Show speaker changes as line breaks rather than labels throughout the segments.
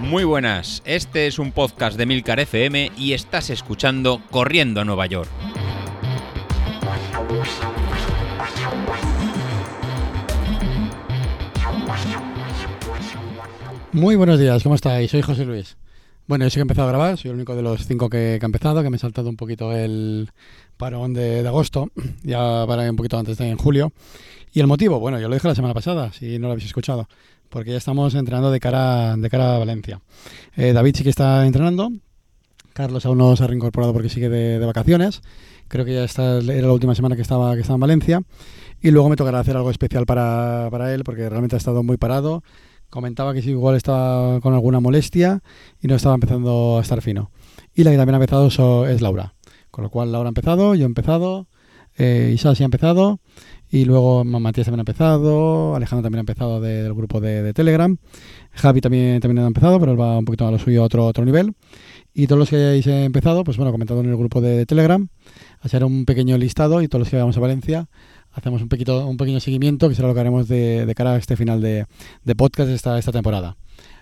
Muy buenas, este es un podcast de Milcar FM y estás escuchando Corriendo a Nueva York.
Muy buenos días, ¿cómo estáis? Soy José Luis. Bueno, yo sí que he empezado a grabar, soy el único de los cinco que, que ha empezado, que me he saltado un poquito el parón de, de agosto, ya para un poquito antes de en julio. Y el motivo, bueno, yo lo dije la semana pasada, si no lo habéis escuchado, porque ya estamos entrenando de cara, de cara a Valencia. Eh, David sí que está entrenando, Carlos aún no se ha reincorporado porque sigue de, de vacaciones, creo que ya está, era la última semana que estaba, que estaba en Valencia, y luego me tocará hacer algo especial para, para él, porque realmente ha estado muy parado, comentaba que sí, igual estaba con alguna molestia y no estaba empezando a estar fino. Y la que también ha empezado es Laura. Con lo cual Laura ha empezado, yo he empezado, eh, Isa sí ha empezado y luego Matías también ha empezado, Alejandro también ha empezado de, del grupo de, de, Telegram, Javi también, también ha empezado, pero él va un poquito a lo suyo a otro, otro nivel. Y todos los que hayáis empezado, pues bueno, comentado en el grupo de, de Telegram, hacer un pequeño listado y todos los que vayamos a Valencia, hacemos un, pequeño, un pequeño seguimiento, que será lo que haremos de, de cara a este final de, de podcast esta, esta temporada.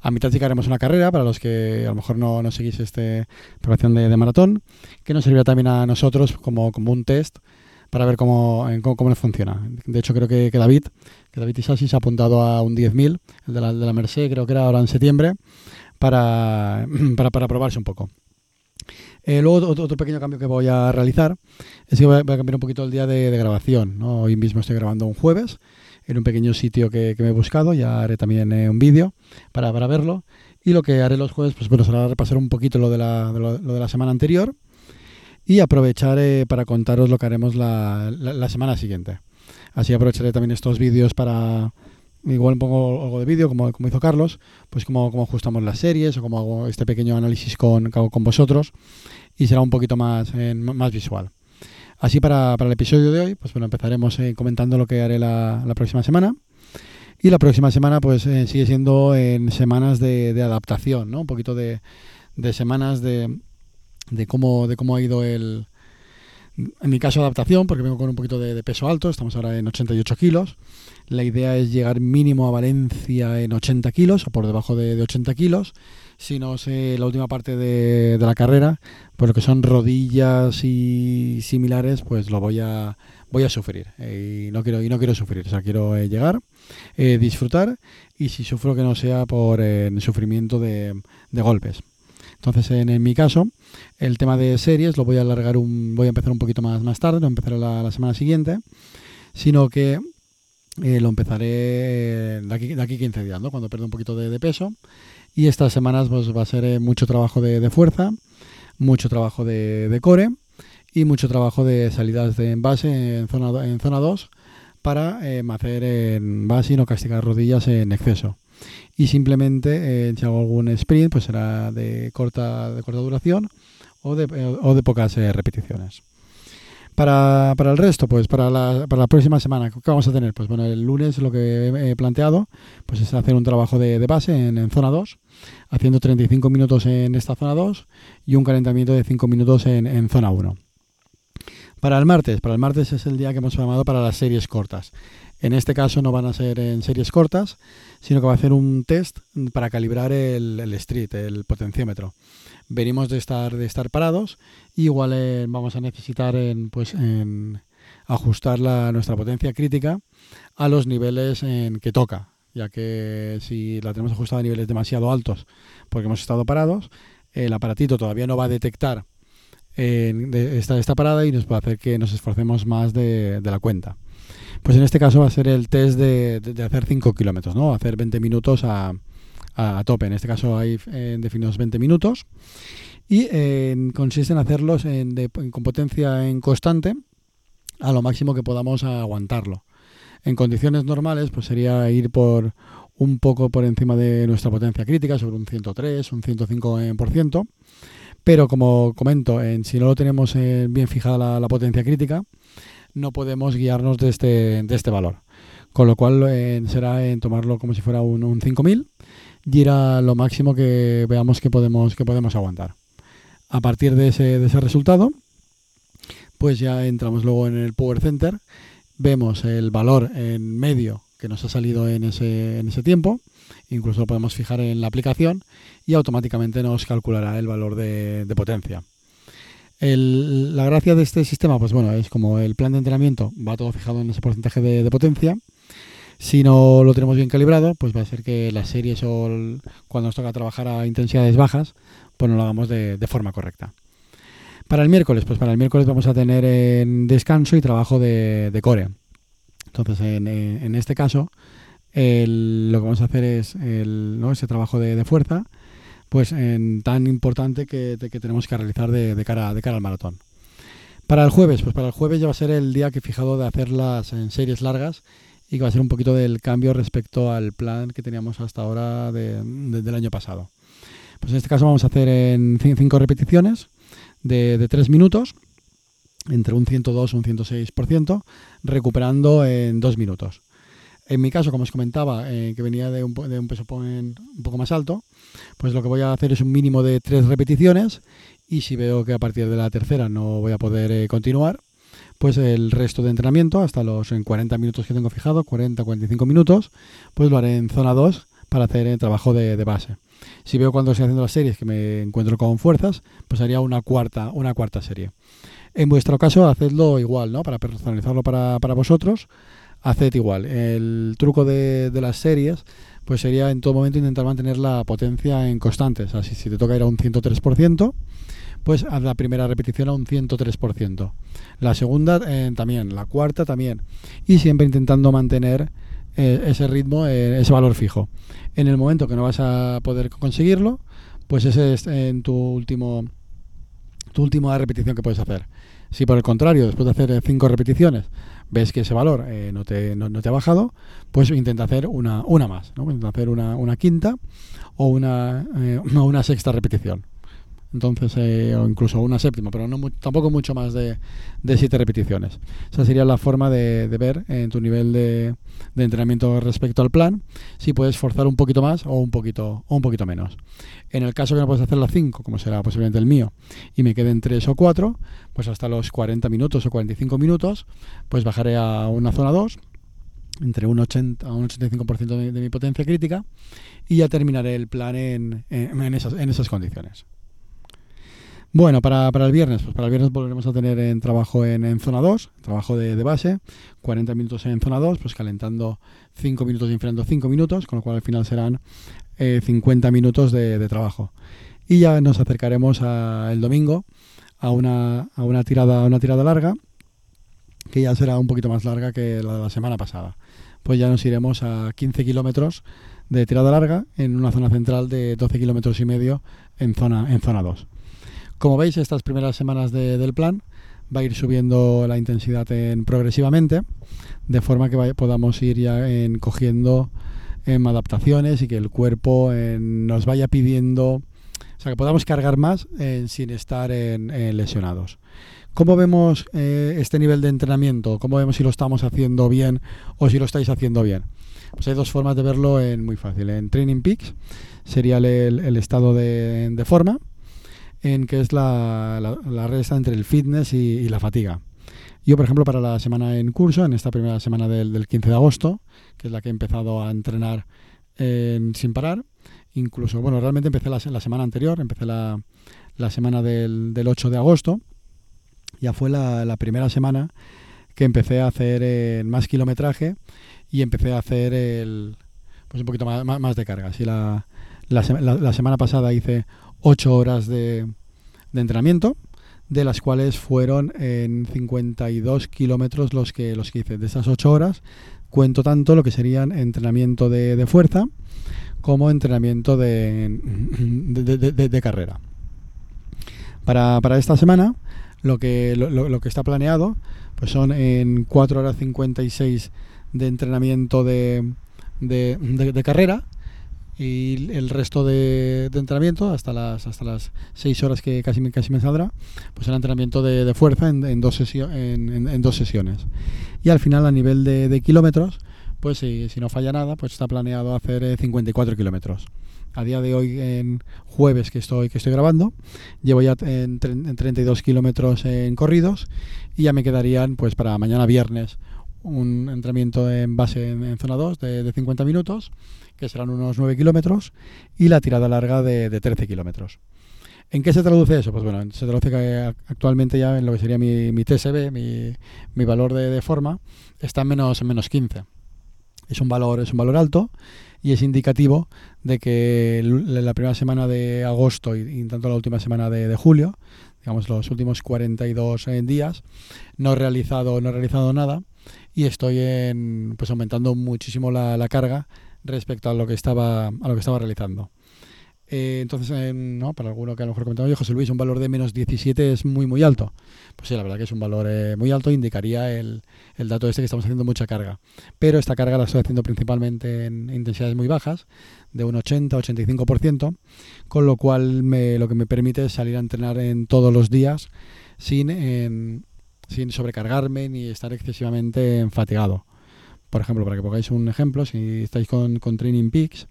A mitad sí que haremos una carrera para los que a lo mejor no, no seguís esta preparación de, de, maratón, que nos servirá también a nosotros como, como un test para ver cómo, cómo, cómo, les funciona. De hecho, creo que, David, que David Isasi se ha apuntado a un 10.000, el de la, de la Merced, creo que era ahora en septiembre, para, para, para probarse un poco. Eh, luego otro, pequeño cambio que voy a realizar es que voy a, cambiar un poquito el día de, grabación. Hoy mismo estoy grabando un jueves en un pequeño sitio que, que me he buscado, ya haré también eh, un vídeo para, para, verlo. Y lo que haré los jueves, pues bueno, será repasar un poquito lo de la, lo de la semana anterior y aprovechar eh, para contaros lo que haremos la, la, semana siguiente. Así aprovecharé también estos vídeos para, igual pongo algo de vídeo, como, como hizo Carlos, pues como, como ajustamos las series o como hago este pequeño análisis con, con vosotros y será un poquito más, eh, más visual. Así para, para, el episodio de hoy, pues bueno, empezaremos eh, comentando lo que haré la, la, próxima semana. Y la próxima semana pues eh, sigue siendo en semanas de, de, adaptación, ¿no? Un poquito de, de semanas de, de, cómo, de cómo ha ido el... En mi caso adaptación, porque vengo con un poquito de, peso alto, estamos ahora en 88 kilos. La idea es llegar mínimo a Valencia en 80 kilos o por debajo de, de 80 kilos. Si no sé la última parte de, de, la carrera, pues lo que son rodillas y similares, pues lo voy a voy a sufrir eh, y no quiero y no quiero sufrir, o sea quiero eh, llegar, eh, disfrutar y si sufro que no sea por sufrimiento de, golpes. Entonces en, mi caso el tema de series lo voy a alargar un, voy a empezar un poquito más más tarde, no empezaré la, semana siguiente, sino que eh, lo empezaré de aquí, de aquí 15 días, ¿no? cuando pierda un poquito de, peso y estas semanas pues, va a ser eh, mucho trabajo de, fuerza, mucho trabajo de, de, core y mucho trabajo de salidas de envase en zona, en zona 2 para eh, hacer en base y no castigar rodillas en exceso. Y simplemente eh, si hago algún sprint pues será de corta, de corta duración o de, eh, o de pocas eh, repeticiones. Para, para, el resto, pues para la, para la próxima semana, ¿qué vamos a tener? Pues bueno, el lunes lo que he planteado pues es hacer un trabajo de, base en, en, zona 2, haciendo 35 minutos en esta zona 2 y un calentamiento de 5 minutos en, en zona 1. Para el martes, para el martes es el día que hemos llamado para las series cortas. En este caso no van a ser en series cortas, sino que va a hacer un test para calibrar el, street, el potenciómetro. Venimos de estar de estar parados igual eh, vamos a necesitar en, pues en ajustar la, nuestra potencia crítica a los niveles en que toca ya que si la tenemos ajustada a niveles demasiado altos porque hemos estado parados el aparatito todavía no va a detectar eh, esta, esta parada y nos puede hacer que nos esforcemos más de la cuenta pues en este caso va a ser el test de, hacer 5 kilómetros ¿no? hacer 20 minutos a a, tope. En este caso hay eh, definidos 20 minutos y eh, consiste en hacerlos en, de, con potencia en constante a lo máximo que podamos aguantarlo. En condiciones normales pues sería ir por un poco por encima de nuestra potencia crítica, sobre un 103, un 105%, pero como comento, en, si no lo tenemos eh, bien fijada la, potencia crítica, no podemos guiarnos de este, de este valor. Con lo cual será en tomarlo como si fuera un, un 5000 y era lo máximo que veamos que podemos, que podemos aguantar. A partir de ese, de ese resultado, pues ya entramos luego en el Power Center, vemos el valor en medio que nos ha salido en ese, en ese tiempo. Incluso lo podemos fijar en la aplicación y automáticamente nos calculará el valor de, potencia. La gracia de este sistema, pues bueno, es como el plan de entrenamiento va todo fijado en ese porcentaje de, potencia. Si no lo tenemos bien calibrado, pues va a ser que las series o cuando nos toca trabajar a intensidades bajas, pues no lo hagamos de, forma correcta. Para el miércoles, pues para el miércoles vamos a tener en descanso y trabajo de, core. Entonces, en, este caso, lo que vamos a hacer es ese trabajo de, fuerza, pues en, tan importante que, tenemos que realizar de, cara, al maratón. Para el jueves, pues para el jueves ya va a ser el día que he fijado de hacerlas en series largas y que va a ser un poquito del cambio respecto al plan que teníamos hasta ahora del año pasado. Pues en este caso vamos a hacer en 5 repeticiones de, de 3 minutos, entre un 102 y un 106%, recuperando en 2 minutos. En mi caso, como os comentaba, eh, que venía de un, de un peso un poco más alto, pues lo que voy a hacer es un mínimo de 3 repeticiones y si veo que a partir de la tercera no voy a poder eh, continuar, pues el resto de entrenamiento, hasta los en 40 minutos que tengo fijado, 40-45 minutos, pues lo haré en zona 2 para hacer el trabajo de, de base. Si veo cuando estoy haciendo las series que me encuentro con fuerzas, pues haría una cuarta, una cuarta serie. En vuestro caso, hacedlo igual, ¿no? Para personalizarlo para, para vosotros, haced igual. El truco de, las series, pues sería en todo momento intentar mantener la potencia en constantes. Así, si te toca ir a un 103%, pues haz la primera repetición a un 103%. La segunda eh, también, la cuarta también. Y siempre intentando mantener eh, ese ritmo, eh, ese valor fijo. En el momento que no vas a poder conseguirlo, pues ese es en tu último tu última repetición que puedes hacer. Si por el contrario, después de hacer cinco repeticiones, ves que ese valor eh, no, te, no, te ha bajado, pues intenta hacer una, una más, ¿no? intenta hacer una, una quinta o una, una sexta repetición entonces eh, o incluso una séptima, pero no tampoco mucho más de, de, siete repeticiones. Esa sería la forma de, ver en tu nivel de, de, entrenamiento respecto al plan si puedes forzar un poquito más o un poquito o un poquito menos. En el caso que no puedes hacer las 5, como será posiblemente el mío, y me queden 3 o 4, pues hasta los 40 minutos o 45 minutos, pues bajaré a una zona 2 entre un 80 a un 85% de, de mi potencia crítica y ya terminaré el plan en, en, esas, en esas condiciones. Bueno, para, el viernes, pues para el viernes volveremos a tener en trabajo en, zona 2, trabajo de, base, 40 minutos en zona 2, pues calentando 5 minutos y enfriando 5 minutos, con lo cual al final serán 50 eh, minutos de, trabajo. Y ya nos acercaremos el domingo a una, a una, tirada, una tirada larga, que ya será un poquito más larga que la de la semana pasada. Pues ya nos iremos a 15 kilómetros de tirada larga en una zona central de 12 kilómetros y medio en zona, en zona 2. Como veis, estas primeras semanas del plan va a ir subiendo la intensidad en, progresivamente, de forma que podamos ir ya en, cogiendo en, adaptaciones y que el cuerpo nos vaya pidiendo, o sea, que podamos cargar más sin estar en, lesionados. ¿Cómo vemos eh, este nivel de entrenamiento? ¿Cómo vemos si lo estamos haciendo bien o si lo estáis haciendo bien? Pues hay dos formas de verlo en muy fácil. En Training Peaks sería el, estado de forma en que es la, la, resta entre el fitness y, la fatiga. Yo, por ejemplo, para la semana en curso, en esta primera semana del, 15 de agosto, que es la que he empezado a entrenar sin parar, incluso, bueno, realmente empecé la, la semana anterior, empecé la, la semana del, del, 8 de agosto, ya fue la, la, primera semana que empecé a hacer eh, más kilometraje y empecé a hacer el, pues un poquito más, más, de carga. La, la, la, semana pasada hice 8 horas de, entrenamiento, de las cuales fueron en 52 kilómetros los que, los que hice. De esas 8 horas cuento tanto lo que serían entrenamiento de, fuerza como entrenamiento de, de, carrera. Para, esta semana lo que, lo, que está planeado pues son en 4 horas 56 de entrenamiento de, de carrera y el resto de, entrenamiento, hasta las hasta las 6 horas que casi, casi me saldrá, pues el entrenamiento de, fuerza en, dos en, dos sesiones. Y al final, a nivel de, kilómetros, pues si, si, no falla nada, pues está planeado hacer 54 eh, kilómetros. A día de hoy, en jueves que estoy, que estoy grabando, llevo ya en, en 32 kilómetros en corridos y ya me quedarían, pues para mañana viernes, un entrenamiento en base en, zona 2 de, 50 minutos, que serán unos 9 kilómetros, y la tirada larga de, 13 kilómetros. ¿En qué se traduce eso? Pues bueno, se traduce que actualmente ya en lo que sería mi, mi TSB, mi, mi valor de, forma, está en menos, en menos 15. Es un valor, es un valor alto y es indicativo de que la primera semana de agosto y, tanto la última semana de, julio, digamos los últimos 42 eh, días, no he realizado, no he realizado nada y estoy en, pues aumentando muchísimo la, la carga respecto a lo que estaba, a lo que estaba realizando. Eh, entonces, eh, no, para alguno que a lo mejor comentaba José Luis, un valor de menos 17 es muy, muy alto. Pues sí, la verdad que es un valor eh, muy alto, indicaría el, el, dato este que estamos haciendo mucha carga. Pero esta carga la estoy haciendo principalmente en intensidades muy bajas, de un 80-85%, con lo cual me, lo que me permite es salir a entrenar en todos los días sin, sin sobrecargarme ni estar excesivamente fatigado. Por ejemplo, para que pongáis un ejemplo, si estáis con, Training Peaks,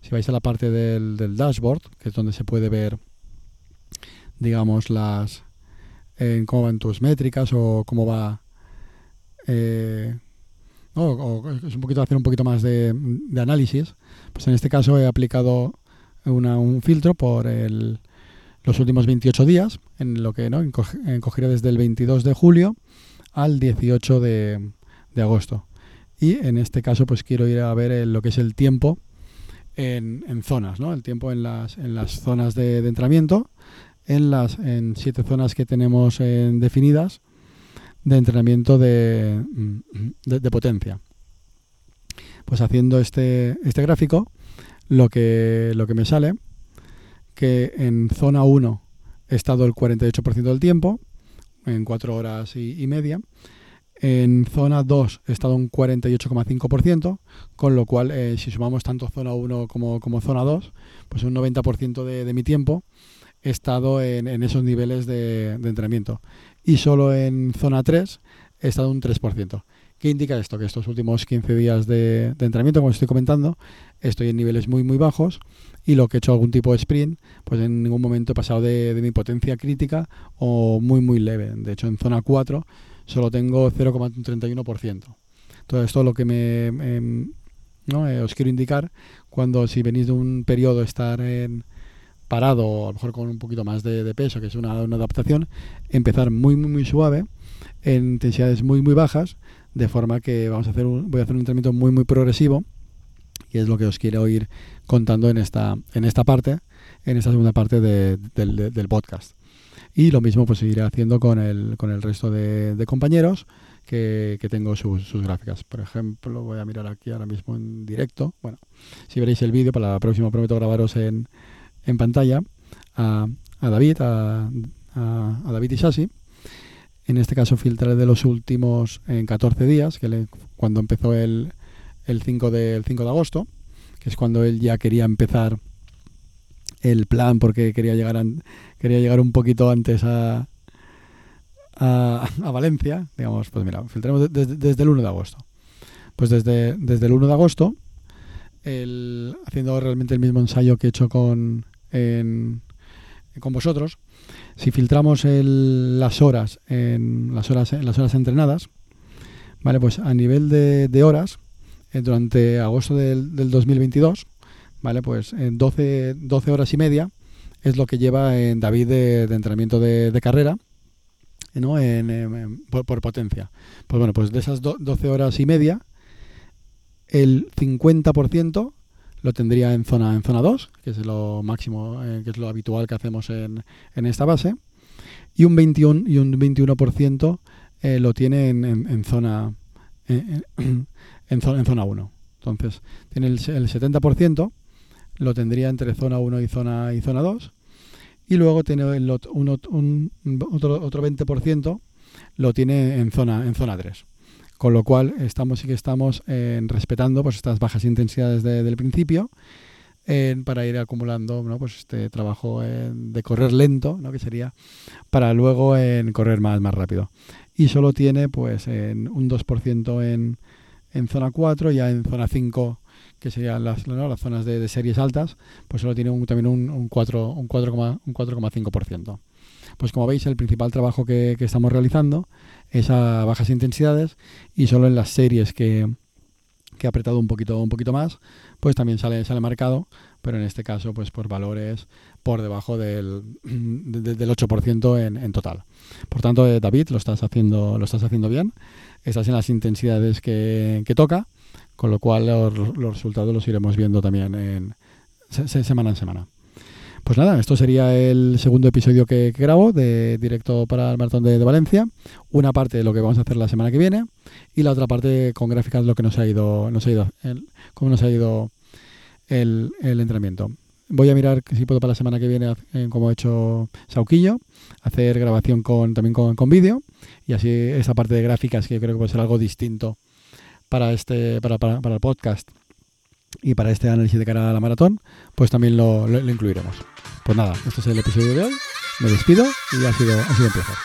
si vais a la parte del, dashboard, que es donde se puede ver, digamos, las eh, cómo van tus métricas o cómo va... Eh, o, es un poquito hacer un poquito más de, análisis. Pues en este caso he aplicado una, un filtro por el, los últimos 28 días, en lo que ¿no? desde el 22 de julio al 18 de, de agosto y en este caso pues quiero ir a ver lo que es el tiempo en, zonas, ¿no? El tiempo en las, en las zonas de, entrenamiento, en las en siete zonas que tenemos definidas de entrenamiento de, de, potencia. Pues haciendo este, este gráfico, lo que, lo que me sale, que en zona 1 he estado el 48% del tiempo, en 4 horas y media, en zona 2 he estado un 48,5%, con lo cual eh, si sumamos tanto zona 1 como, zona 2, pues un 90% de, de, mi tiempo he estado en, esos niveles de, entrenamiento. Y solo en zona 3 he estado un 3%. ¿Qué indica esto? Que estos últimos 15 días de, de entrenamiento, como estoy comentando, estoy en niveles muy muy bajos y lo que he hecho algún tipo de sprint, pues en ningún momento he pasado de, de mi potencia crítica o muy muy leve. De hecho, en zona 4 solo tengo 0,31%. Todo esto lo que me, ¿no? Eh, os quiero indicar cuando si venís de un periodo estar en parado, a lo mejor con un poquito más de, peso, que es una, adaptación, empezar muy, muy, muy suave, en intensidades muy, muy bajas, de forma que vamos a hacer un, voy a hacer un entrenamiento muy, muy progresivo, y es lo que os quiero ir contando en esta, en esta parte, en esta segunda parte del podcast. Y lo mismo pues seguiré haciendo con el, con el resto de, compañeros que, tengo sus, gráficas. Por ejemplo, voy a mirar aquí ahora mismo en directo. Bueno, si veréis el vídeo, para la próxima prometo grabaros en, en pantalla a, a David, a, a, David Isasi. En este caso filtraré de los últimos en 14 días, que cuando empezó el, el, 5 de, el 5 de agosto, que es cuando él ya quería empezar el plan porque quería llegar, quería llegar un poquito antes a, a, Valencia. Digamos, pues mira, filtremos desde, el 1 de agosto. Pues desde, desde el 1 de agosto, el, haciendo realmente el mismo ensayo que he hecho con, con vosotros, si filtramos las horas en las horas en las horas entrenadas, vale, pues a nivel de, de horas, eh, durante agosto del, del 2022, ¿vale? Pues en 12, 12 horas y media es lo que lleva en David de, entrenamiento de, carrera, ¿no? En, por, potencia. Pues bueno, pues de esas 12 horas y media, el 50% lo tendría en zona en zona 2, que es lo máximo, eh, que es lo habitual que hacemos en, en esta base, y un 21 y un 21% eh, lo tiene en, en, zona en zona 1. Entonces, tiene el, el 70% lo tendría entre zona 1 y zona, y zona 2. Y luego tiene el, un, otro, otro 20% lo tiene en zona, en zona 3. Con lo cual estamos sí que estamos respetando pues, estas bajas intensidades del principio para ir acumulando ¿no? pues este trabajo de correr lento, ¿no? que sería para luego en correr más, más rápido. Y solo tiene pues en un 2% en, en zona 4, ya en zona 5 que serían las, las zonas de, series altas, pues solo tiene un, también un, un 4,5%. Un 4, un 4,5%. pues como veis el principal trabajo que, que estamos realizando es a bajas intensidades y solo en las series que, que ha apretado un poquito, un poquito más, pues también sale, sale marcado, pero en este caso pues por valores por debajo del, de- del 8% en, en total. Por tanto, eh, David, lo estás haciendo, lo estás haciendo bien, estás en las intensidades que, que toca, con lo cual los, los resultados los iremos viendo también en, se- se- semana en semana. Pues nada, esto sería el segundo episodio que, grabo de directo para el maratón de, Valencia. Una parte de lo que vamos a hacer la semana que viene y la otra parte con gráficas de lo que nos ha ido, nos ha ido, el- cómo nos ha ido el, el entrenamiento. Voy a mirar si puedo para la semana que viene, eh, como ha hecho Sauquillo, hacer grabación con, también con, con vídeo y así esa parte de gráficas que yo creo que puede ser algo distinto para este para, para, para el podcast y para este análisis de cara a la maratón, pues también lo, lo- lo incluiremos. Pues nada, este es el episodio de hoy. Me despido y ha sido, ha sido un placer.